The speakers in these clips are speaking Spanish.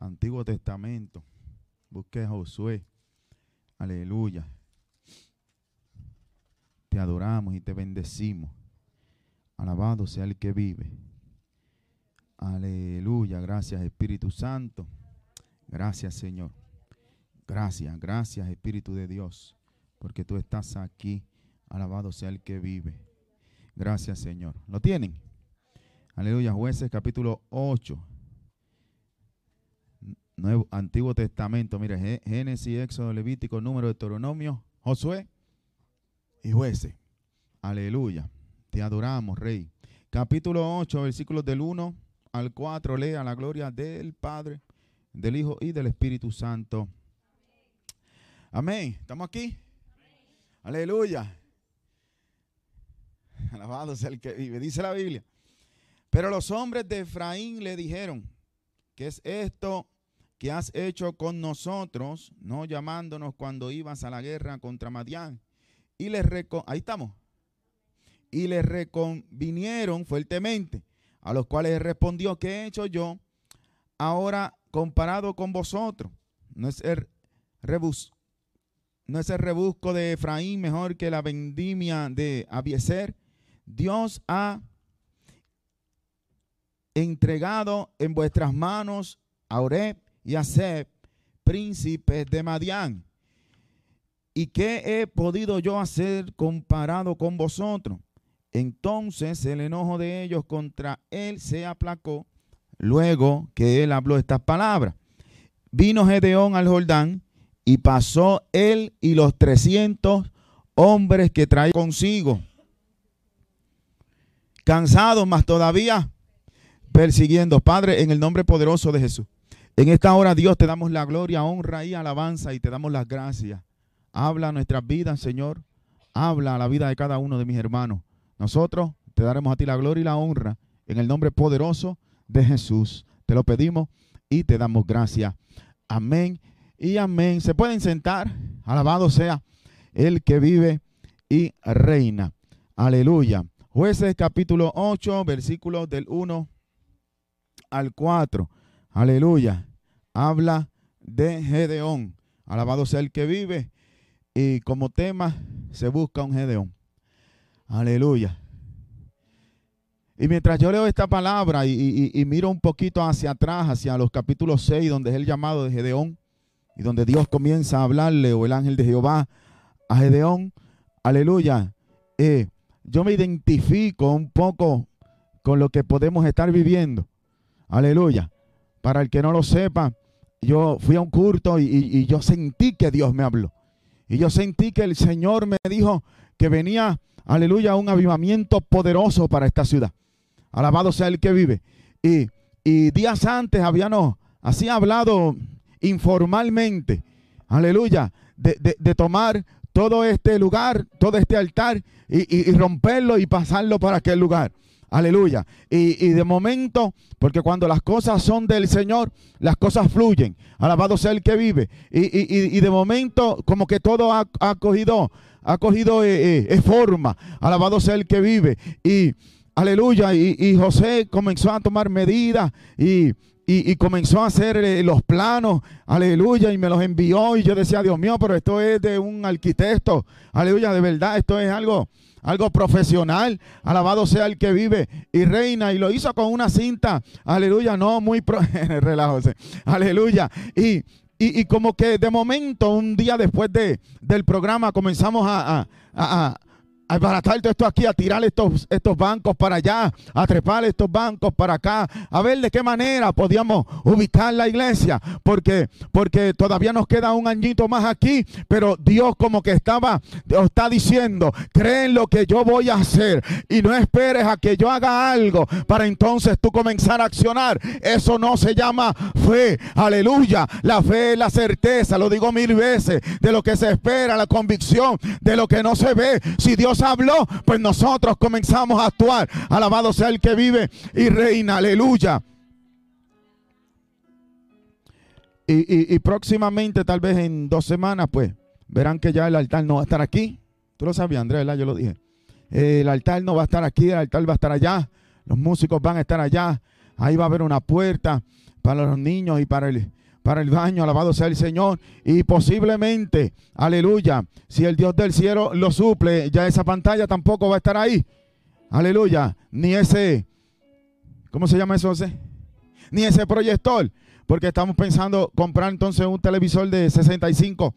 Antiguo Testamento. Busque a Josué. Aleluya. Te adoramos y te bendecimos. Alabado sea el que vive. Aleluya. Gracias Espíritu Santo. Gracias Señor. Gracias, gracias Espíritu de Dios. Porque tú estás aquí. Alabado sea el que vive. Gracias Señor. ¿Lo tienen? Aleluya. Jueces capítulo 8. Nuevo, Antiguo Testamento. Mire, Génesis, Éxodo, Levítico, Número, de Deuteronomio, Josué y Jueces. Aleluya. Te adoramos, Rey. Capítulo 8, versículos del 1 al 4. Lea la gloria del Padre, del Hijo y del Espíritu Santo. Amén. ¿Estamos aquí? Aleluya. Alabado sea el que vive. Dice la Biblia. Pero los hombres de Efraín le dijeron, ¿qué es esto que has hecho con nosotros, no llamándonos cuando ibas a la guerra contra Madián? Y les ahí estamos. Y les reconvinieron fuertemente, a los cuales respondió, ¿qué he hecho yo ahora comparado con vosotros? No es el no es el rebusco de Efraín mejor que la vendimia de Abieser. Dios ha entregado en vuestras manos a Oreb y a Seb, príncipes de Madián. ¿Y qué he podido yo hacer comparado con vosotros? Entonces el enojo de ellos contra él se aplacó luego que él habló estas palabras. Vino Gedeón al Jordán y pasó él y los trescientos hombres que trae consigo. Cansados, más todavía persiguiendo. Padre, en el nombre poderoso de Jesús. En esta hora, Dios, te damos la gloria, honra y alabanza y te damos las gracias. Habla nuestras vidas, Señor. Habla la vida de cada uno de mis hermanos. Nosotros te daremos a ti la gloria y la honra en el nombre poderoso de Jesús. Te lo pedimos y te damos gracias. Amén y amén. Se pueden sentar. Alabado sea el que vive y reina. Aleluya. Jueces capítulo 8, versículos del 1 al 4. Aleluya. Habla de Gedeón. Alabado sea el que vive. Y como tema se busca un Gedeón. Aleluya. Y mientras yo leo esta palabra y, miro un poquito hacia atrás, hacia los capítulos 6, donde es el llamado de Gedeón, y donde Dios comienza a hablarle, o el ángel de Jehová, a Gedeón, aleluya, eh, yo me identifico un poco con lo que podemos estar viviendo. Aleluya. Para el que no lo sepa, yo fui a un culto y, yo sentí que Dios me habló. Y yo sentí que el Señor me dijo que venía, aleluya, un avivamiento poderoso para esta ciudad. Alabado sea el que vive. Y, días antes habíamos así hablado informalmente, aleluya, de, tomar todo este lugar, todo este altar y, y romperlo y pasarlo para aquel lugar. Aleluya. Y, de momento, porque cuando las cosas son del Señor, las cosas fluyen. Alabado sea el que vive. Y, de momento, como que todo ha, cogido, ha cogido eh, eh, forma. Alabado sea el que vive. Y aleluya. Y, José comenzó a tomar medidas y, comenzó a hacer eh, los planos, aleluya, y me los envió y yo decía, Dios mío, pero esto es de un arquitecto, aleluya, de verdad, esto es algo, algo profesional. Alabado sea el que vive y reina. Y lo hizo con una cinta. Aleluya. No muy pro Aleluya. Y, y, como que de momento, un día después de, del programa, comenzamos a baratar todo esto aquí, a tirar estos, estos bancos para allá, a trepar estos bancos para acá, a ver de qué manera podíamos ubicar la iglesia, porque, porque todavía nos queda un añito más aquí, pero Dios como que estaba, está diciendo, cree en lo que yo voy a hacer y no esperes a que yo haga algo para entonces tú comenzar a accionar. Eso no se llama fe, aleluya. La fe es la certeza, lo digo mil veces, de lo que se espera, la convicción de lo que no se ve. Si Dios habló, pues nosotros comenzamos a actuar. Alabado sea el que vive y reina. Aleluya. Y, próximamente, tal vez en dos semanas, pues verán que ya el altar no va a estar aquí. Tú lo sabías, Andrés, Yo lo dije. El altar no va a estar aquí, el altar va a estar allá. Los músicos van a estar allá. Ahí va a haber una puerta. para los niños y para el, para el baño, alabado sea el Señor. Y posiblemente, aleluya, si el Dios del cielo lo suple, ya esa pantalla tampoco va a estar ahí. Aleluya, ni ese, ¿cómo se llama eso? José? Ni ese proyector, porque estamos pensando comprar entonces un televisor de 65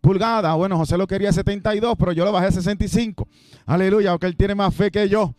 pulgadas. Bueno, José lo quería 72, pero yo lo bajé a 65. Aleluya, porque él tiene más fe que yo.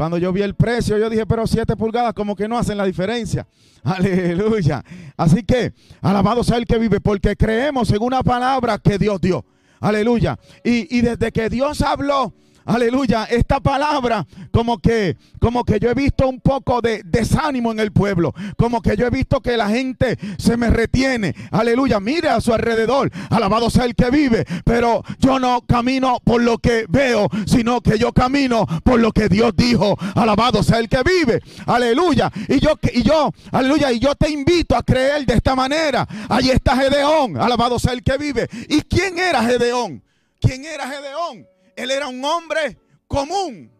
Cuando yo vi el precio, yo dije, pero 7 pulgadas como que no hacen la diferencia. Aleluya. Así que, alabado sea el que vive, porque creemos en una palabra que Dios dio. Aleluya. Y, y desde que Dios habló, aleluya, esta palabra como que, como que yo he visto un poco de desánimo en el pueblo, como que yo he visto que la gente se me retiene, aleluya, mire a su alrededor, alabado sea el que vive, pero yo no camino por lo que veo, sino que yo camino por lo que Dios dijo, alabado sea el que vive, aleluya, y yo, y yo, aleluya, y yo te invito a creer de esta manera, ahí está Gedeón, alabado sea el que vive, ¿y quién era Gedeón? ¿Quién era Gedeón? Él era un hombre común.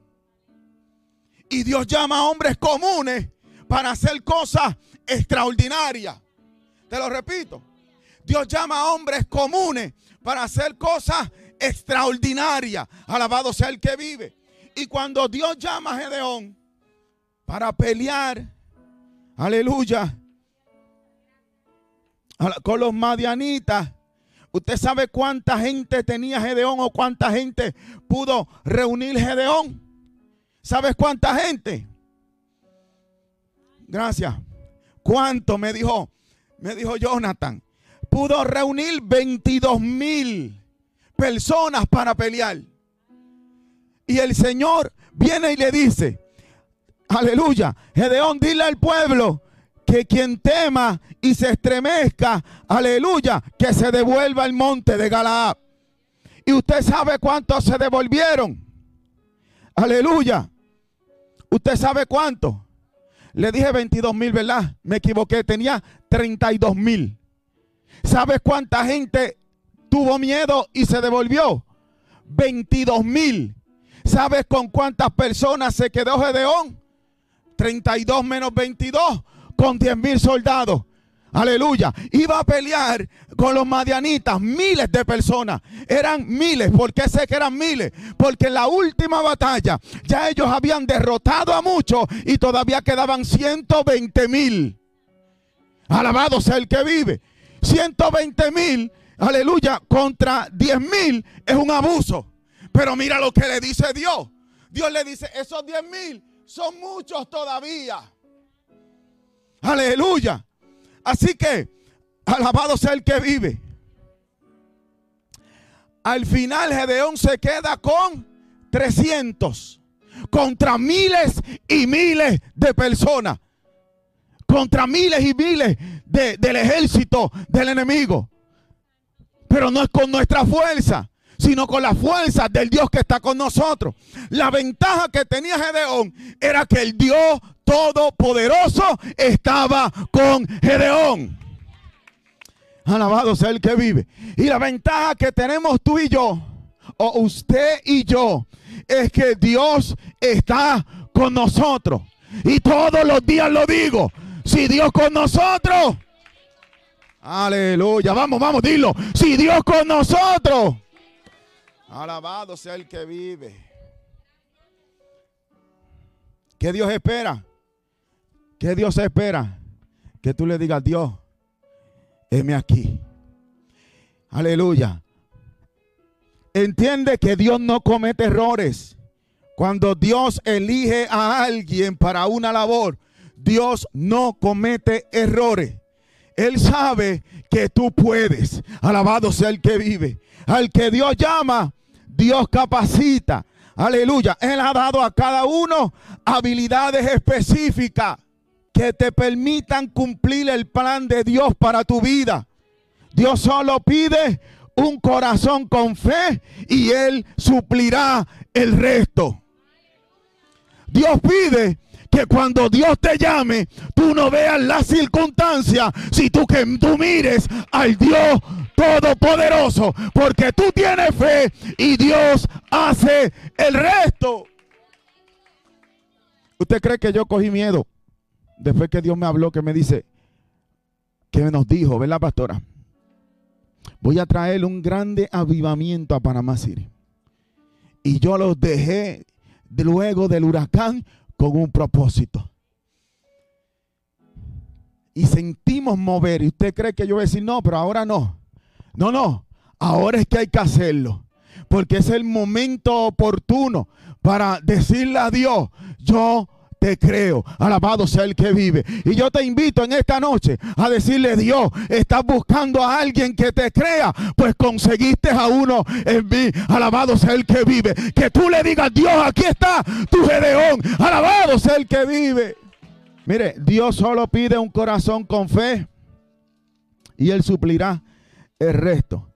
Y Dios llama a hombres comunes para hacer cosas extraordinarias. Te lo repito. Dios llama a hombres comunes para hacer cosas extraordinarias. Alabado sea el que vive. Y cuando Dios llama a Gedeón para pelear, aleluya, con los madianitas, ¿Usted sabe cuánta gente tenía Gedeón o cuánta gente pudo reunir Gedeón? ¿Sabes cuánta gente? Gracias. ¿Cuánto? Me dijo, me dijo Jonathan. Pudo reunir 22 mil personas para pelear. Y el Señor viene y le dice, aleluya, Gedeón, dile al pueblo que quien tema y se estremezca, aleluya, que se devuelva al monte de Galaad. Y usted sabe cuántos se devolvieron. Aleluya. Usted sabe cuánto. Le dije 22 mil, ¿verdad? Me equivoqué, tenía 32 mil. ¿Sabes cuánta gente tuvo miedo y se devolvió? 22 mil. ¿Sabes con cuántas personas se quedó Gedeón? 32 menos 22 con 10 mil soldados. Aleluya. Iba a pelear con los madianitas, miles de personas. Eran miles. ¿Por qué sé que eran miles? Porque en la última batalla ya ellos habían derrotado a muchos y todavía quedaban 120 mil. Alabado sea el que vive. 120 mil, aleluya, contra 10 mil es un abuso. Pero mira lo que le dice Dios. Dios le dice, esos 10 mil son muchos todavía. Aleluya. Así que, alabado sea el que vive. Al final Gedeón se queda con 300 contra miles y miles de personas. Contra miles y miles del ejército del enemigo. Pero no es con nuestra fuerza sino con la fuerza del Dios que está con nosotros. La ventaja que tenía Gedeón era que el Dios Todopoderoso estaba con Gedeón. Alabado sea el que vive. Y la ventaja que tenemos tú y yo, o usted y yo, es que Dios está con nosotros. Y todos los días lo digo. Si Dios con nosotros. Aleluya. Vamos, vamos, dilo. Si Dios con nosotros. Alabado sea el que vive. ¿Qué Dios espera? ¿Qué Dios espera? Que tú le digas, Dios, heme aquí. Aleluya. Entiende que Dios no comete errores. Cuando Dios elige a alguien para una labor, Dios no comete errores. Él sabe que tú puedes. Alabado sea el que vive. Al que Dios llama, Dios capacita. Aleluya. Él ha dado a cada uno habilidades específicas que te permitan cumplir el plan de Dios para tu vida. Dios solo pide un corazón con fe y Él suplirá el resto. Dios pide que cuando Dios te llame, tú no veas la circunstancia, si tú que tú mires al Dios todopoderoso, porque tú tienes fe y Dios hace el resto. ¿Usted cree que yo cogí miedo? Después que Dios me habló, que me dice, que nos dijo, ¿verdad, pastora? Voy a traer un grande avivamiento a Panamá City. Y yo los dejé luego del huracán con un propósito. Y sentimos mover. Y usted cree que yo voy a decir, no, pero ahora no. No, no. Ahora es que hay que hacerlo. Porque es el momento oportuno para decirle a Dios, yo te creo. Alabado sea el que vive. Y yo te invito en esta noche a decirle, Dios, estás buscando a alguien que te crea, pues conseguiste a uno en mí. Alabado sea el que vive. Que tú le digas, Dios, aquí está tu Gedeón. Alabado sea el que vive. Mire, Dios solo pide un corazón con fe y él suplirá el resto.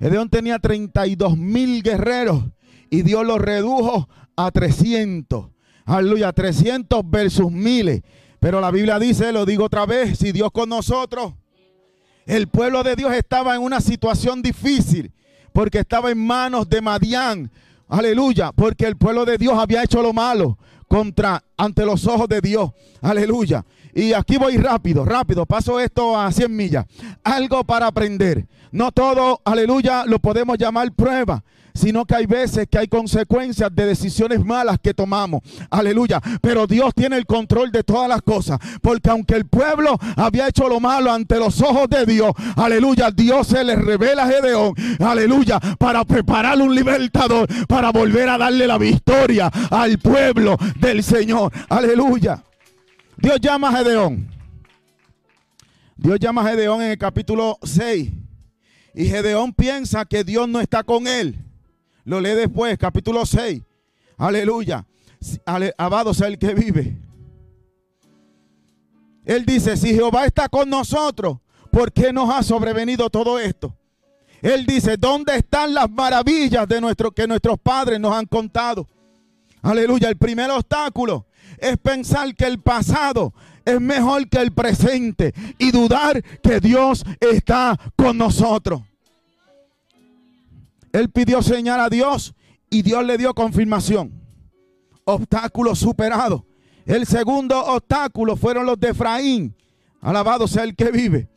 Gedeón tenía 32 mil guerreros y Dios los redujo a 300. Aleluya, 300 versus miles. Pero la Biblia dice, lo digo otra vez, si Dios con nosotros, el pueblo de Dios estaba en una situación difícil porque estaba en manos de Madián. Aleluya, porque el pueblo de Dios había hecho lo malo contra ante los ojos de Dios. Aleluya. Y aquí voy rápido, rápido, paso esto a 100 millas. Algo para aprender. No todo, aleluya, lo podemos llamar prueba sino que hay veces que hay consecuencias de decisiones malas que tomamos. Aleluya. Pero Dios tiene el control de todas las cosas. Porque aunque el pueblo había hecho lo malo ante los ojos de Dios, aleluya, Dios se le revela a Gedeón, aleluya, para preparar un libertador, para volver a darle la victoria al pueblo del Señor. Aleluya. Dios llama a Gedeón. Dios llama a Gedeón en el capítulo 6. Y Gedeón piensa que Dios no está con él. Lo lee después, capítulo 6. Aleluya. Alabado sea el que vive. Él dice, si Jehová está con nosotros, ¿por qué nos ha sobrevenido todo esto? Él dice, ¿dónde están las maravillas de nuestro, que nuestros padres nos han contado? Aleluya. El primer obstáculo es pensar que el pasado es mejor que el presente y dudar que Dios está con nosotros. Él pidió señal a Dios y Dios le dio confirmación. Obstáculo superado. El segundo obstáculo fueron los de Efraín. Alabado sea el que vive.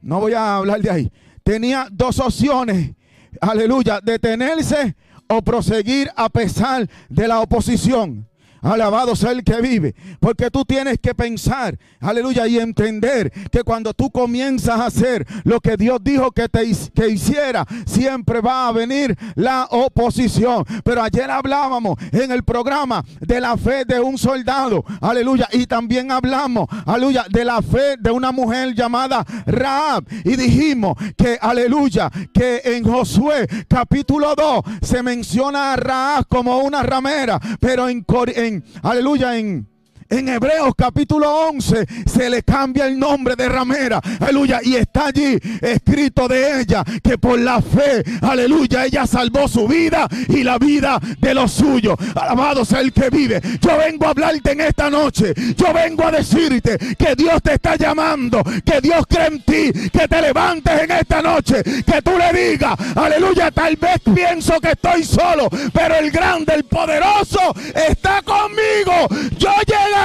No voy a hablar de ahí. Tenía dos opciones. Aleluya. Detenerse o proseguir a pesar de la oposición. Alabado sea el que vive. Porque tú tienes que pensar, aleluya, y entender que cuando tú comienzas a hacer lo que Dios dijo que te que hiciera, siempre va a venir la oposición. Pero ayer hablábamos en el programa de la fe de un soldado, aleluya, y también hablamos, aleluya, de la fe de una mujer llamada Raab. Y dijimos que, aleluya, que en Josué capítulo 2 se menciona a Raab como una ramera, pero en, en aleluya, en en Hebreos capítulo 11 se le cambia el nombre de ramera. Aleluya. Y está allí escrito de ella que por la fe, aleluya, ella salvó su vida y la vida de los suyos. Alabado sea el que vive. Yo vengo a hablarte en esta noche. Yo vengo a decirte que Dios te está llamando. Que Dios cree en ti. Que te levantes en esta noche. Que tú le digas, aleluya, tal vez pienso que estoy solo. Pero el grande, el poderoso está conmigo. Yo llegué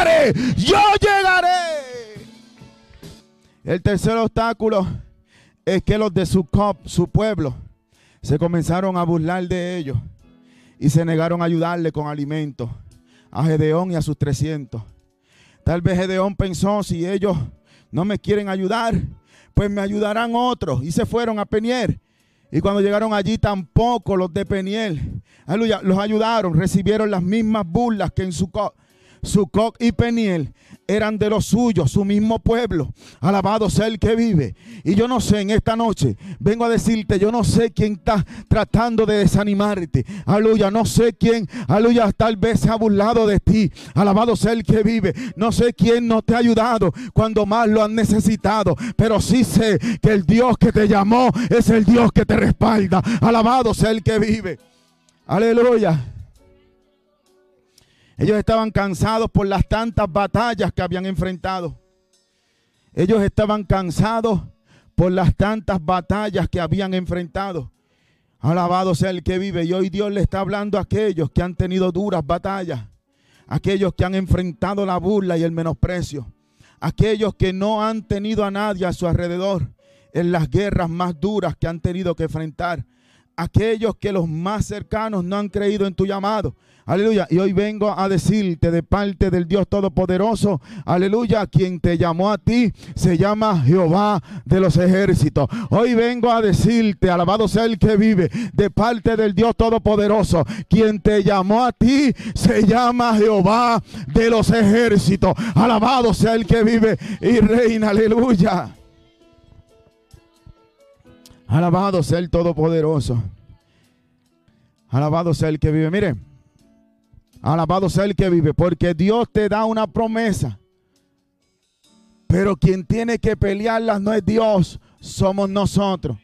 yo llegaré. El tercer obstáculo es que los de su, su pueblo, se comenzaron a burlar de ellos y se negaron a ayudarle con alimentos a Gedeón y a sus 300. Tal vez Gedeón pensó, si ellos no me quieren ayudar, pues me ayudarán otros. Y se fueron a Peniel. Y cuando llegaron allí tampoco los de Peniel, aleluya, los ayudaron, recibieron las mismas burlas que en su, Sucoc y Peniel eran de los suyos, su mismo pueblo. Alabado sea el que vive. Y yo no sé, en esta noche vengo a decirte, yo no sé quién está tratando de desanimarte. Aleluya, no sé quién, aleluya, tal vez se ha burlado de ti. Alabado sea el que vive. No sé quién no te ha ayudado cuando más lo han necesitado. Pero sí sé que el Dios que te llamó es el Dios que te respalda. Alabado sea el que vive. Aleluya. Ellos estaban cansados por las tantas batallas que habían enfrentado. Ellos estaban cansados por las tantas batallas que habían enfrentado. Alabado sea el que vive. Y hoy Dios le está hablando a aquellos que han tenido duras batallas. Aquellos que han enfrentado la burla y el menosprecio. aquellos que no han tenido a nadie a su alrededor en las guerras más duras que han tenido que enfrentar, aquellos que los más cercanos no han creído en tu llamado. Aleluya. Y hoy vengo a decirte de parte del Dios Todopoderoso, aleluya, quien te llamó a ti se llama Jehová de los ejércitos. Hoy vengo a decirte, alabado sea el que vive, de parte del Dios Todopoderoso, quien te llamó a ti se llama Jehová de los ejércitos. Alabado sea el que vive y reina, aleluya. Alabado sea el Todopoderoso. Alabado sea el que vive. Mire, alabado sea el que vive, porque Dios te da una promesa. Pero quien tiene que pelearlas no es Dios, somos nosotros.